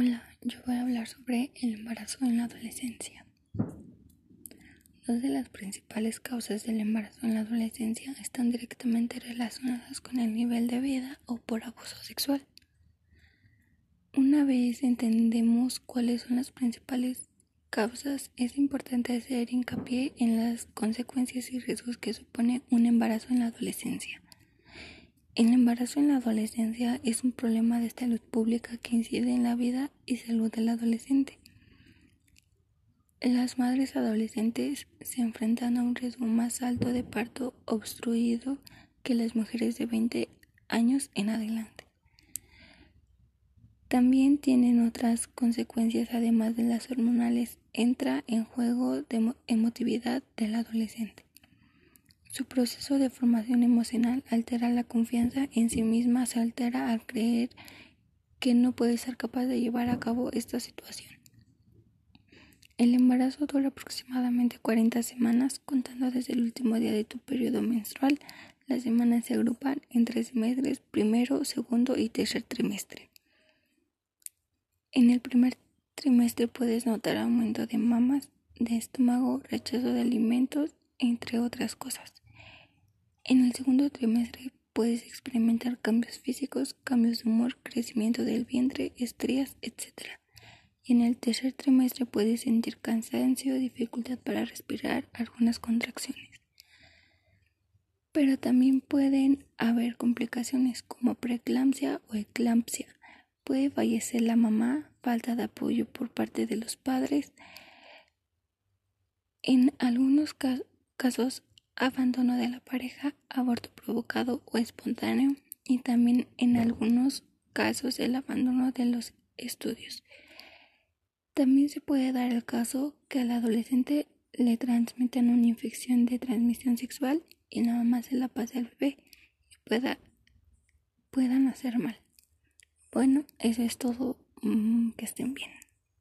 Hola, yo voy a hablar sobre el embarazo en la adolescencia. Dos de las principales causas del embarazo en la adolescencia están directamente relacionadas con el nivel de vida o por abuso sexual. Una vez entendemos cuáles son las principales causas, es importante hacer hincapié en las consecuencias y riesgos que supone un embarazo en la adolescencia. El embarazo en la adolescencia es un problema de salud pública que incide en la vida y salud del adolescente. Las madres adolescentes se enfrentan a un riesgo más alto de parto obstruido que las mujeres de 20 años en adelante. También tienen otras consecuencias además de las hormonales. Entra en juego de emotividad del adolescente. Su proceso de formación emocional altera la confianza en sí misma, se altera al creer que no puede ser capaz de llevar a cabo esta situación. El embarazo dura aproximadamente 40 semanas, contando desde el último día de tu periodo menstrual. Las semanas se agrupan en tres semestres, primero, segundo y tercer trimestre. En el primer trimestre puedes notar aumento de mamas, de estómago, rechazo de alimentos, entre otras cosas. En el segundo trimestre puedes experimentar cambios físicos, cambios de humor, crecimiento del vientre, estrías, etc. Y en el tercer trimestre puedes sentir cansancio, dificultad para respirar, algunas contracciones. Pero también pueden haber complicaciones como preeclampsia o eclampsia. Puede fallecer la mamá, falta de apoyo por parte de los padres. En algunos casos abandono de la pareja, aborto provocado o espontáneo y también en algunos casos el abandono de los estudios. También se puede dar el caso que al adolescente le transmitan una infección de transmisión sexual y nada más se la pase al bebé y pueda, puedan hacer mal. Bueno, eso es todo. Mm, que estén bien.